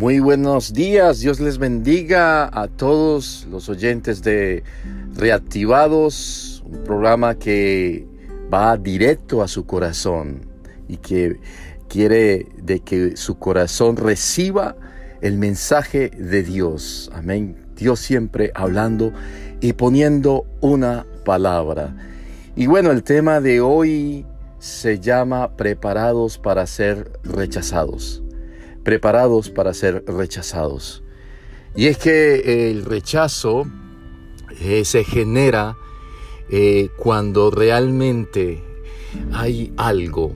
Muy buenos días, Dios les bendiga a todos los oyentes de Reactivados, un programa que va directo a su corazón y que quiere de que su corazón reciba el mensaje de Dios. Amén. Dios siempre hablando y poniendo una palabra. Y bueno, el tema de hoy se llama preparados para ser rechazados preparados para ser rechazados. Y es que el rechazo eh, se genera eh, cuando realmente hay algo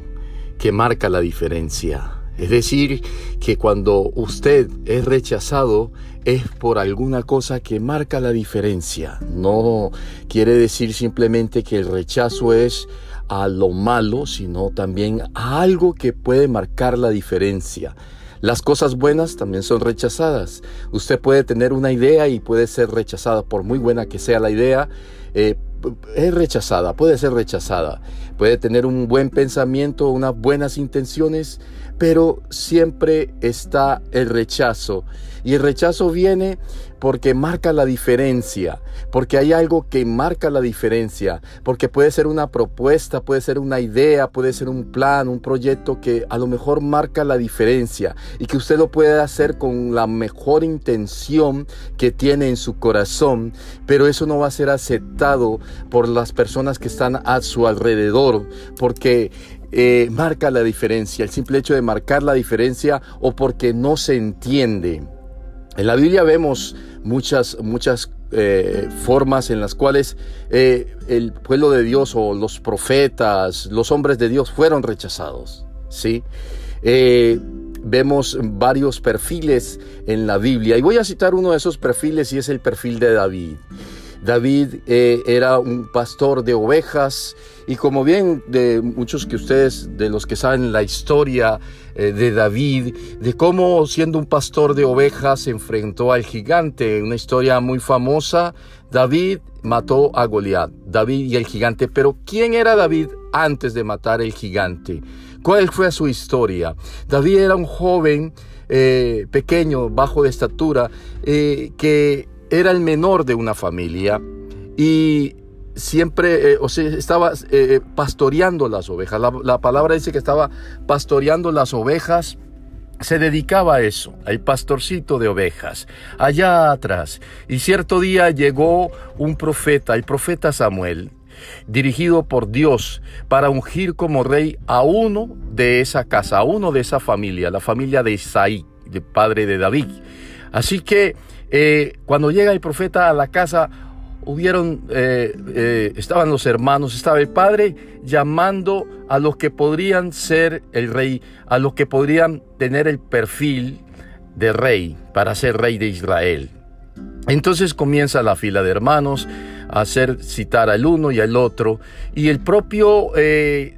que marca la diferencia. Es decir, que cuando usted es rechazado es por alguna cosa que marca la diferencia. No quiere decir simplemente que el rechazo es a lo malo, sino también a algo que puede marcar la diferencia. Las cosas buenas también son rechazadas. Usted puede tener una idea y puede ser rechazada, por muy buena que sea la idea, eh, es rechazada, puede ser rechazada. Puede tener un buen pensamiento, unas buenas intenciones, pero siempre está el rechazo. Y el rechazo viene porque marca la diferencia, porque hay algo que marca la diferencia, porque puede ser una propuesta, puede ser una idea, puede ser un plan, un proyecto que a lo mejor marca la diferencia y que usted lo puede hacer con la mejor intención que tiene en su corazón, pero eso no va a ser aceptado por las personas que están a su alrededor, porque eh, marca la diferencia, el simple hecho de marcar la diferencia o porque no se entiende. En la Biblia vemos muchas, muchas eh, formas en las cuales eh, el pueblo de Dios o los profetas, los hombres de Dios fueron rechazados. ¿sí? Vemos varios perfiles en la Biblia y voy a citar uno de esos perfiles y es el perfil de David. David era un pastor de ovejas y como bien de muchos que ustedes, de los que saben la historia eh, de David, de cómo siendo un pastor de ovejas se enfrentó al gigante, una historia muy famosa, David mató a Goliat, David y el gigante, pero ¿quién era David antes de matar el gigante? ¿Cuál fue su historia? David era un joven eh, pequeño, bajo de estatura, eh, que era el menor de una familia y siempre, eh, o sea, estaba eh, pastoreando las ovejas. La, palabra dice que estaba pastoreando las ovejas. Se dedicaba a eso, al pastorcito de ovejas, allá atrás. Y cierto día llegó un profeta, el profeta Samuel, dirigido por Dios para ungir como rey a uno de esa casa, a uno de esa familia, la familia de Isaí, el padre de David. Así que eh, cuando llega el profeta a la casa, hubieron, eh, eh, estaban los hermanos, estaba el padre llamando a los que podrían ser el rey, a los que podrían tener el perfil de rey para ser rey de Israel. Entonces comienza la fila de hermanos a hacer citar al uno y al otro, y el propio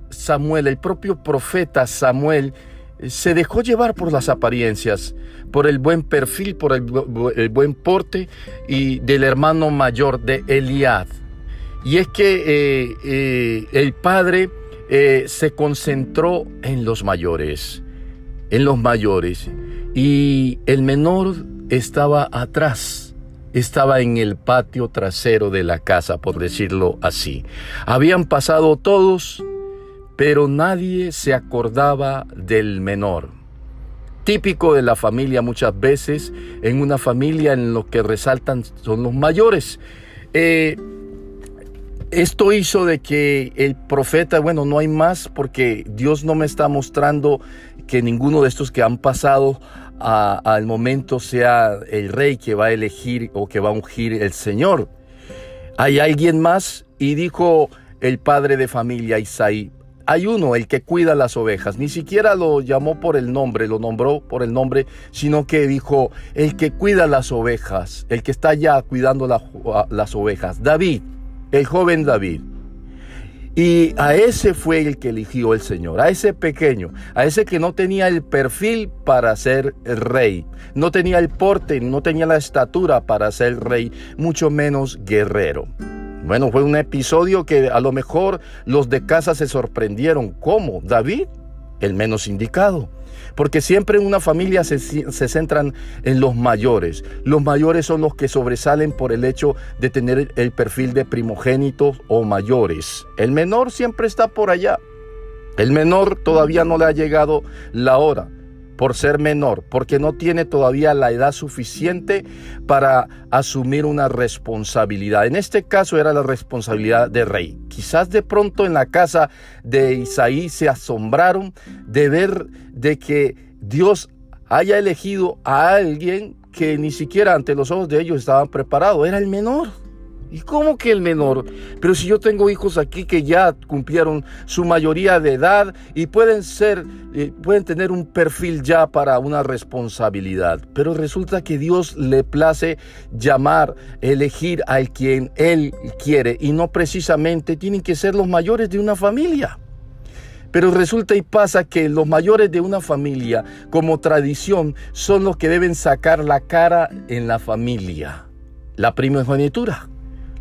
Samuel, el propio profeta Samuel, se dejó llevar por las apariencias, por el buen perfil, por el, buen porte y del hermano mayor de Eliad. Y es que eh, eh, el padre eh, se concentró en los mayores, en los mayores, y el menor estaba atrás, estaba en el patio trasero de la casa, por decirlo así. Habían pasado todos, pero nadie se acordaba del menor. Típico de la familia muchas veces, en una familia en lo que resaltan son los mayores. Eh, esto hizo de que el profeta, bueno, no hay más porque Dios no me está mostrando que ninguno de estos que han pasado al momento sea el rey que va a elegir o que va a ungir el Señor. Hay alguien más y dijo el padre de familia Isaí, hay uno, el que cuida las ovejas. Ni siquiera lo llamó por el nombre, lo nombró por el nombre, sino que dijo, el que cuida las ovejas, el que está ya cuidando las ovejas. David, el joven David. Y a ese fue el que eligió el Señor, a ese pequeño, a ese que no tenía el perfil para ser rey, no tenía el porte, no tenía la estatura para ser rey, mucho menos guerrero. Bueno, fue un episodio que a lo mejor los de casa se sorprendieron. ¿Cómo? ¿David? el menos indicado. Porque siempre en una familia se, se, centran en los mayores. Los mayores son los que sobresalen por el hecho de tener el perfil de primogénitos o mayores. El menor siempre está por allá. El menor todavía no le ha llegado la hora por ser menor, porque no tiene todavía la edad suficiente para asumir una responsabilidad. En este caso era la responsabilidad de rey. Quizás de pronto en la casa de Isaí se asombraron de ver de que Dios haya elegido a alguien que ni siquiera ante los ojos de ellos estaban preparados. Era el menor. ¿Y cómo que el menor? Pero si yo tengo hijos aquí que ya cumplieron su mayoría de edad y pueden ser, eh, pueden tener un perfil ya para una responsabilidad. Pero resulta que Dios le place llamar, elegir al quien Él quiere y no precisamente tienen que ser los mayores de una familia. Pero resulta y pasa que los mayores de una familia, como tradición, son los que deben sacar la cara en la familia, la primogenitura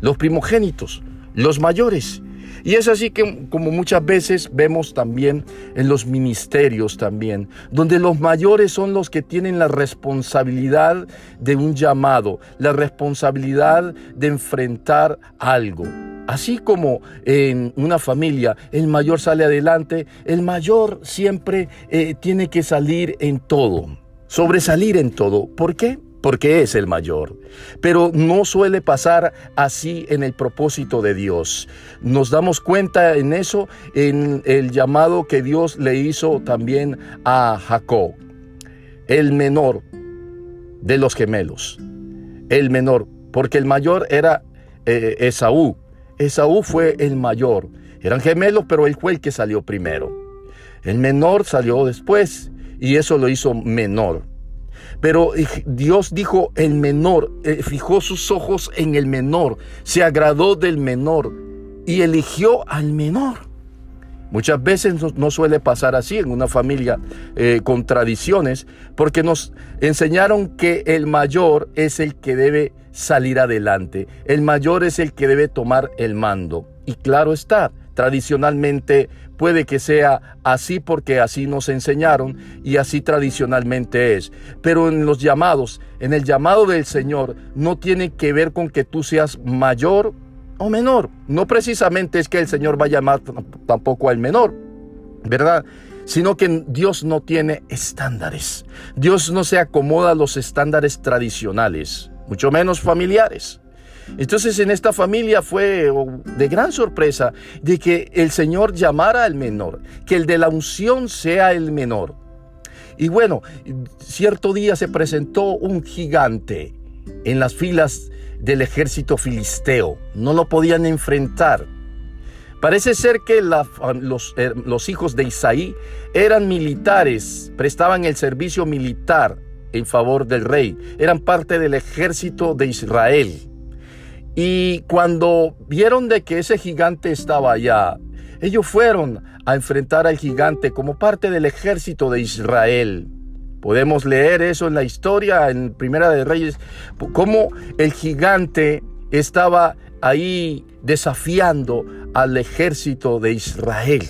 los primogénitos, los mayores. Y es así que como muchas veces vemos también en los ministerios también, donde los mayores son los que tienen la responsabilidad de un llamado, la responsabilidad de enfrentar algo. Así como en una familia el mayor sale adelante, el mayor siempre eh, tiene que salir en todo, sobresalir en todo. ¿Por qué? Porque es el mayor. Pero no suele pasar así en el propósito de Dios. Nos damos cuenta en eso, en el llamado que Dios le hizo también a Jacob, el menor de los gemelos, el menor, porque el mayor era eh, Esaú. Esaú fue el mayor. Eran gemelos, pero él fue el que salió primero. El menor salió después y eso lo hizo menor. Pero Dios dijo el menor, eh, fijó sus ojos en el menor, se agradó del menor y eligió al menor. Muchas veces no, suele pasar así en una familia eh, con tradiciones, porque nos enseñaron que el mayor es el que debe salir adelante, el mayor es el que debe tomar el mando. Y claro está, tradicionalmente puede que sea así porque así nos enseñaron y así tradicionalmente es. Pero en los llamados, en el llamado del Señor, no tiene que ver con que tú seas mayor o menor. No precisamente es que el Señor va a llamar tampoco al menor, ¿verdad? Sino que Dios no tiene estándares. Dios no se acomoda a los estándares tradicionales, mucho menos familiares. Entonces en esta familia fue de gran sorpresa de que el Señor llamara al menor, que el de la unción sea el menor. Y bueno, cierto día se presentó un gigante en las filas del ejército filisteo. No lo podían enfrentar. Parece ser que los, eh, los hijos de Isaí eran militares, prestaban el servicio militar en favor del rey, eran parte del ejército de Israel. Y cuando vieron de que ese gigante estaba allá, ellos fueron a enfrentar al gigante como parte del ejército de Israel. Podemos leer eso en la historia, en Primera de Reyes, cómo el gigante estaba ahí desafiando al ejército de Israel.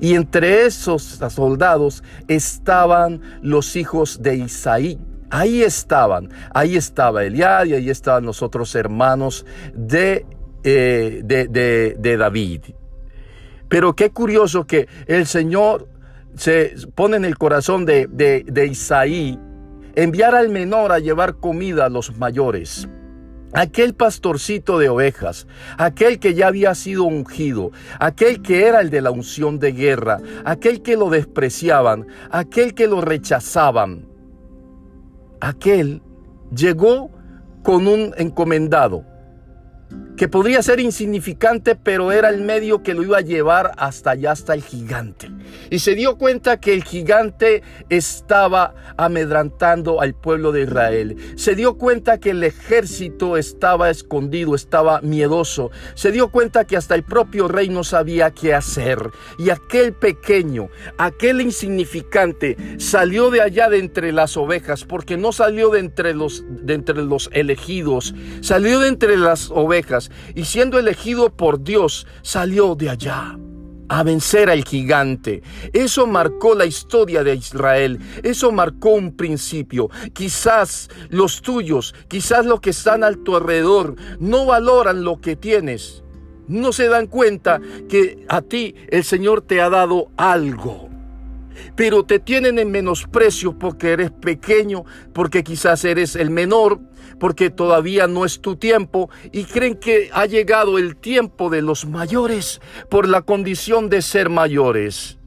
Y entre esos soldados estaban los hijos de Isaí, Ahí estaban, ahí estaba Eliad y ahí estaban los otros hermanos de, eh, de, David. Pero qué curioso que el Señor se pone en el corazón de, de Isaí enviar al menor a llevar comida a los mayores. Aquel pastorcito de ovejas, aquel que ya había sido ungido, aquel que era el de la unción de guerra, aquel que lo despreciaban, aquel que lo rechazaban, aquel llegó con un encomendado que podría ser insignificante, pero era el medio que lo iba a llevar hasta allá, hasta el gigante. Y se dio cuenta que el gigante estaba amedrantando al pueblo de Israel. Se dio cuenta que el ejército estaba escondido, estaba miedoso. Se dio cuenta que hasta el propio rey no sabía qué hacer. Y aquel pequeño, aquel insignificante, salió de allá de entre las ovejas, porque no salió de entre los, de entre los elegidos, salió de entre las ovejas y siendo elegido por Dios, salió de allá. a vencer al gigante. Eso marcó la historia de Israel. Eso marcó un principio. Quizás los tuyos, quizás los que están a tu alrededor, no valoran lo que tienes. No se dan cuenta que a ti el Señor te ha dado algo pero te tienen en menosprecio porque eres pequeño, porque quizás eres el menor, porque todavía no es tu tiempo y creen que ha llegado el tiempo de los mayores por la condición de ser mayores.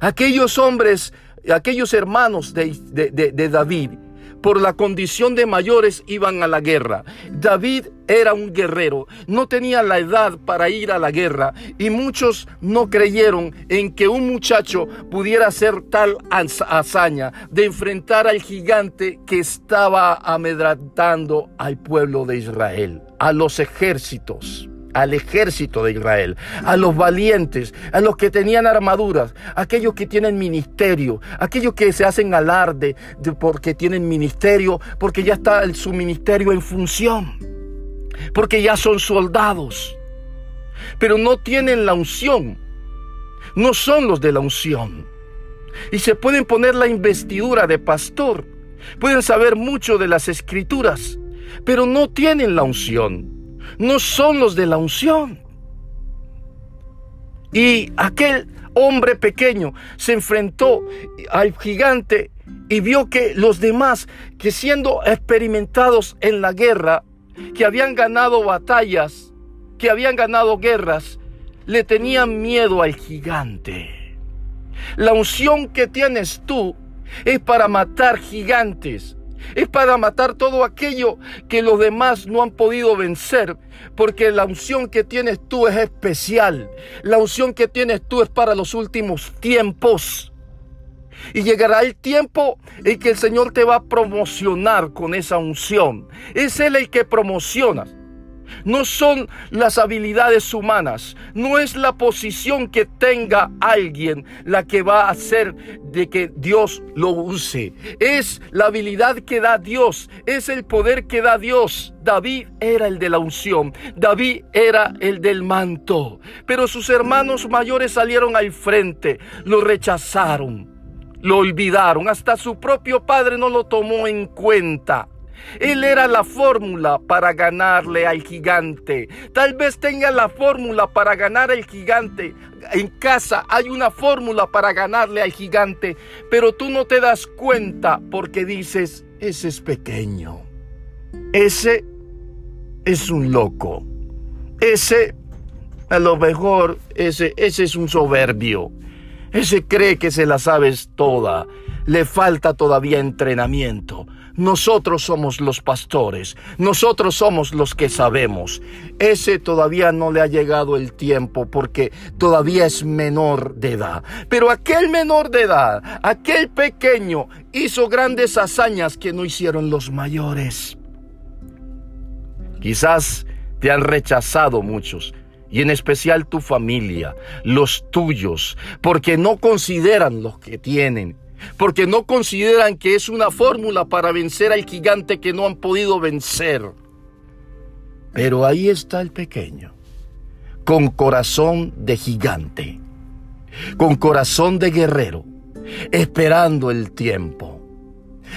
Aquellos hombres, aquellos hermanos de, de David, por la condición de mayores iban a la guerra. David era un guerrero, no tenía la edad para ir a la guerra y muchos no creyeron en que un muchacho pudiera hacer tal hazaña de enfrentar al gigante que estaba amedrantando al pueblo de Israel, a los ejércitos al ejército de Israel, a los valientes, a los que tenían armaduras, aquellos que tienen ministerio, aquellos que se hacen alarde de porque tienen ministerio, porque ya está su ministerio en función, porque ya son soldados, pero no tienen la unción, no son los de la unción. Y se pueden poner la investidura de pastor, pueden saber mucho de las escrituras, pero no tienen la unción no son los de la unción. Y aquel hombre pequeño se enfrentó al gigante y vio que los demás, que siendo experimentados en la guerra, que habían ganado batallas, que habían ganado guerras, le tenían miedo al gigante. La unción que tienes tú es para matar gigantes, es para matar todo aquello que los demás no han podido vencer, porque la unción que tienes tú es especial. La unción que tienes tú es para los últimos tiempos. Y llegará el tiempo en que el Señor te va a promocionar con esa unción. Es Él el que promociona no son las habilidades humanas, no es la posición que tenga alguien la que va a hacer de que Dios lo use. Es la habilidad que da Dios, es el poder que da Dios. David era el de la unción, David era el del manto, pero sus hermanos mayores salieron al frente, lo rechazaron, lo olvidaron, hasta su propio padre no lo tomó en cuenta. Él era la fórmula para ganarle al gigante. Tal vez tenga la fórmula para ganar al gigante. En casa hay una fórmula para ganarle al gigante, pero tú no te das cuenta porque dices, ese es pequeño. Ese es un loco. Ese, a lo mejor, ese, ese es un soberbio. Ese cree que se la sabes toda. Le falta todavía entrenamiento. Nosotros somos los pastores, nosotros somos los que sabemos. Ese todavía no le ha llegado el tiempo porque todavía es menor de edad. Pero aquel menor de edad, aquel pequeño, hizo grandes hazañas que no hicieron los mayores. Quizás te han rechazado muchos y en especial tu familia, los tuyos, porque no consideran los que tienen porque no consideran que es una fórmula para vencer al gigante que no han podido vencer. Pero ahí está el pequeño, con corazón de gigante, con corazón de guerrero, esperando el tiempo.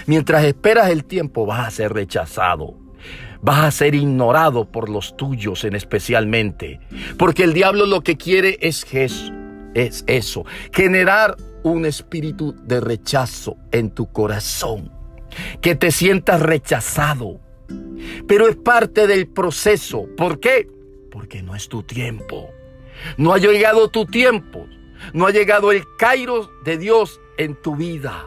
Mientras esperas el tiempo vas a ser rechazado, vas a ser ignorado por los tuyos en especialmente, porque el diablo lo que quiere es es eso, generar un espíritu de rechazo en tu corazón, que te sientas rechazado. Pero es parte del proceso. ¿Por qué? Porque no es tu tiempo. No ha llegado tu tiempo. No ha llegado el Cairo de Dios en tu vida.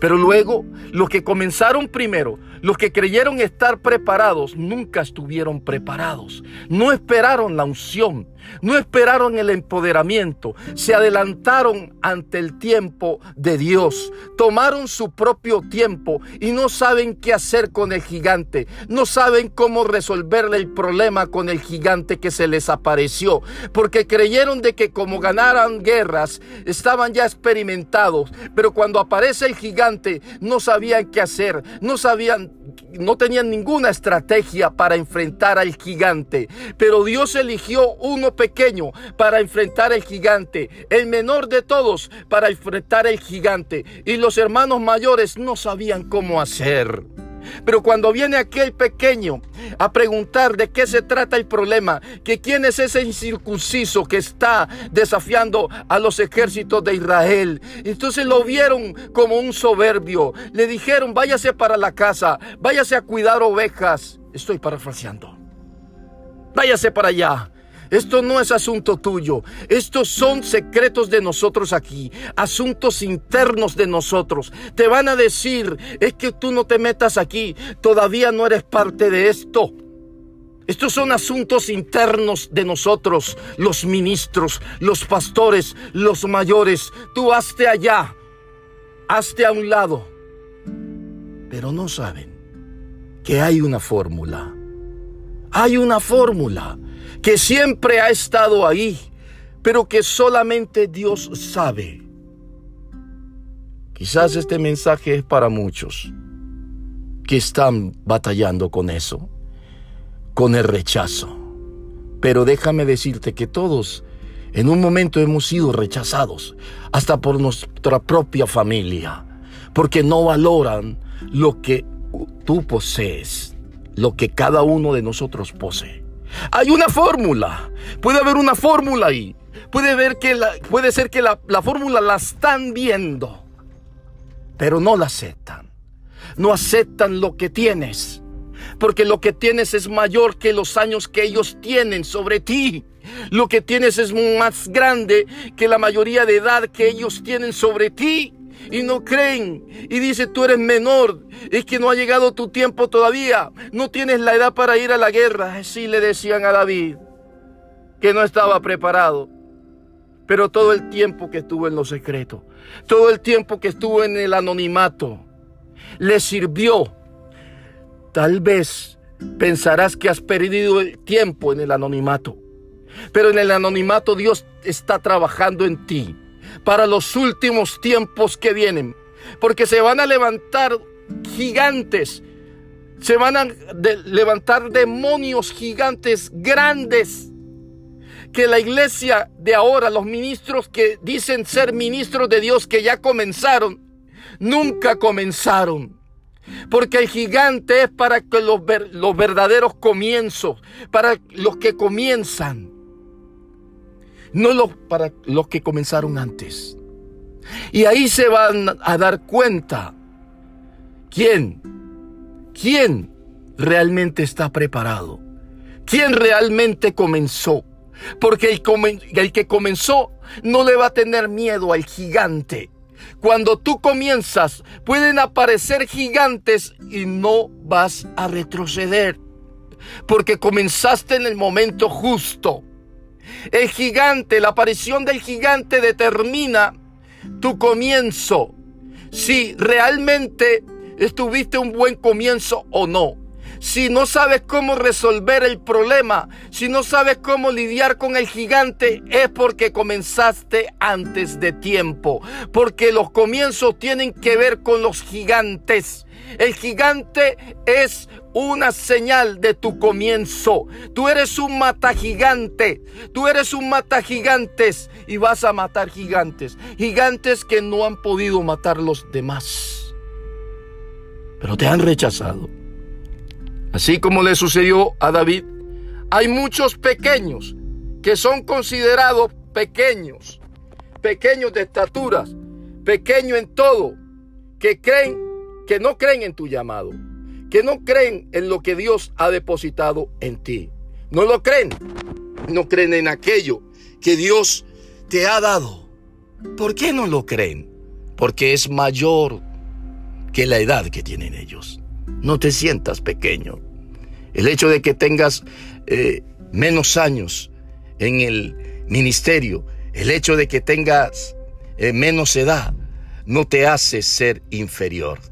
Pero luego, los que comenzaron primero, los que creyeron estar preparados, nunca estuvieron preparados. No esperaron la unción, no esperaron el empoderamiento, se adelantaron ante el tiempo de Dios, tomaron su propio tiempo y no saben qué hacer con el gigante, no saben cómo resolverle el problema con el gigante que se les apareció, porque creyeron de que como ganaran guerras, estaban ya experimentados, pero cuando aparece el gigante no sabían qué hacer, no sabían no tenían ninguna estrategia para enfrentar al gigante, pero Dios eligió uno pequeño para enfrentar el gigante, el menor de todos para enfrentar el gigante. Y los hermanos mayores no sabían cómo hacer. Pero cuando viene aquel pequeño a preguntar de qué se trata el problema, que quién es ese incircunciso que está desafiando a los ejércitos de Israel, entonces lo vieron como un soberbio. Le dijeron, váyase para la casa, váyase a cuidar ovejas. Estoy parafraseando. Váyase para allá. Esto no es asunto tuyo. Estos son secretos de nosotros aquí. Asuntos internos de nosotros. Te van a decir, es que tú no te metas aquí. Todavía no eres parte de esto. Estos son asuntos internos de nosotros, los ministros, los pastores, los mayores. Tú hazte allá, hazte a un lado. Pero no saben que hay una fórmula. Hay una fórmula que siempre ha estado ahí, pero que solamente Dios sabe. Quizás este mensaje es para muchos que están batallando con eso, con el rechazo. Pero déjame decirte que todos en un momento hemos sido rechazados, hasta por nuestra propia familia, porque no valoran lo que tú posees, lo que cada uno de nosotros posee. Hay una fórmula. Puede haber una fórmula ahí. Puede, ver que puede ser que la, la fórmula la están viendo, pero no la aceptan. No aceptan lo que tienes, porque lo que tienes es mayor que los años que ellos tienen sobre ti. Lo que tienes es más grande que la mayoría de edad que ellos tienen sobre ti y no creen. Y dice, tú eres menor, es que no ha llegado tu tiempo todavía, no tienes la edad para ir a la guerra. Así le decían a David, que no estaba preparado. Pero todo el tiempo que estuvo en lo secreto, todo el tiempo que estuvo en el anonimato, le sirvió. Tal vez pensarás que has perdido el tiempo en el anonimato, pero en el anonimato Dios está trabajando en ti para los últimos tiempos que vienen. Porque se van a levantar gigantes, se van a levantar demonios gigantes grandes. Que la iglesia de ahora, los ministros que dicen ser ministros de Dios que ya comenzaron, nunca comenzaron. Porque el gigante es para que los, los verdaderos comienzos, para los que comienzan no para los que comenzaron antes. Y ahí se van a dar cuenta quién, quién realmente está preparado, quién realmente comenzó. Porque el que comenzó no le va a tener miedo al gigante. Cuando tú comienzas, pueden aparecer gigantes y no vas a retroceder. Porque comenzaste en el momento justo. El gigante, la aparición del gigante determina tu comienzo. Si realmente estuviste un buen comienzo o no. Si no sabes cómo resolver el problema, si no sabes cómo lidiar con el gigante, es porque comenzaste antes de tiempo. Porque los comienzos tienen que ver con los gigantes. El gigante es una señal de tu comienzo. Tú eres un mata gigante. Tú eres un mata gigantes y vas a matar gigantes. Gigantes que no han podido matar los demás. Pero te han rechazado. Así como le sucedió a David, hay muchos pequeños que son considerados pequeños, pequeños de estaturas, pequeños en todo, que creen que no creen en tu llamado que no creen en lo que Dios ha depositado en ti. No lo creen. No creen en aquello que Dios te ha dado. ¿Por qué no lo creen? Porque es mayor que la edad que tienen ellos. No te sientas pequeño. El hecho de que tengas eh, menos años en el ministerio, el hecho de que tengas eh, menos edad, no te hace ser inferior.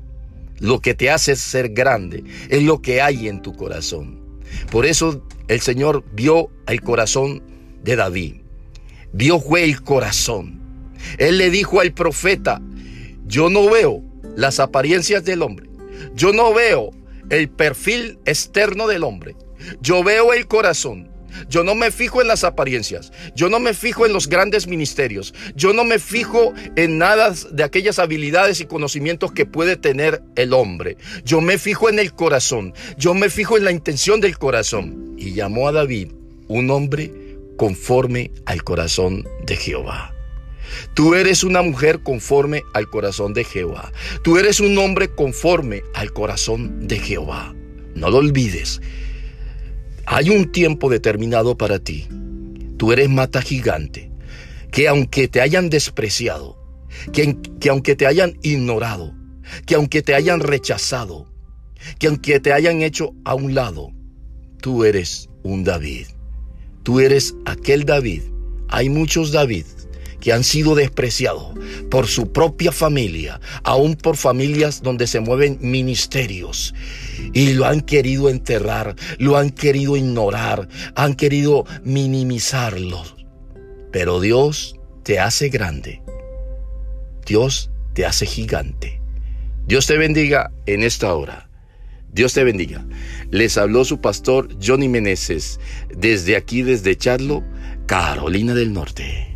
Lo que te hace ser grande es lo que hay en tu corazón. Por eso el Señor vio el corazón de David. Vio fue el corazón. Él le dijo al profeta, yo no veo las apariencias del hombre. Yo no veo el perfil externo del hombre. Yo veo el corazón. Yo no me fijo en las apariencias. Yo no me fijo en los grandes ministerios. Yo no me fijo en nada de aquellas habilidades y conocimientos que puede tener el hombre. Yo me fijo en el corazón. Yo me fijo en la intención del corazón. Y llamó a David un hombre conforme al corazón de Jehová. Tú eres una mujer conforme al corazón de Jehová. Tú eres un hombre conforme al corazón de Jehová. No lo olvides. Hay un tiempo determinado para ti. Tú eres mata gigante, que aunque te hayan despreciado, que, que aunque te hayan ignorado, que aunque te hayan rechazado, que aunque te hayan hecho a un lado, tú eres un David. Tú eres aquel David. Hay muchos David que han sido despreciados por su propia familia, aún por familias donde se mueven ministerios, y lo han querido enterrar, lo han querido ignorar, han querido minimizarlo. Pero Dios te hace grande, Dios te hace gigante. Dios te bendiga en esta hora. Dios te bendiga. Les habló su pastor Johnny Meneses desde aquí, desde Charlo, Carolina del Norte.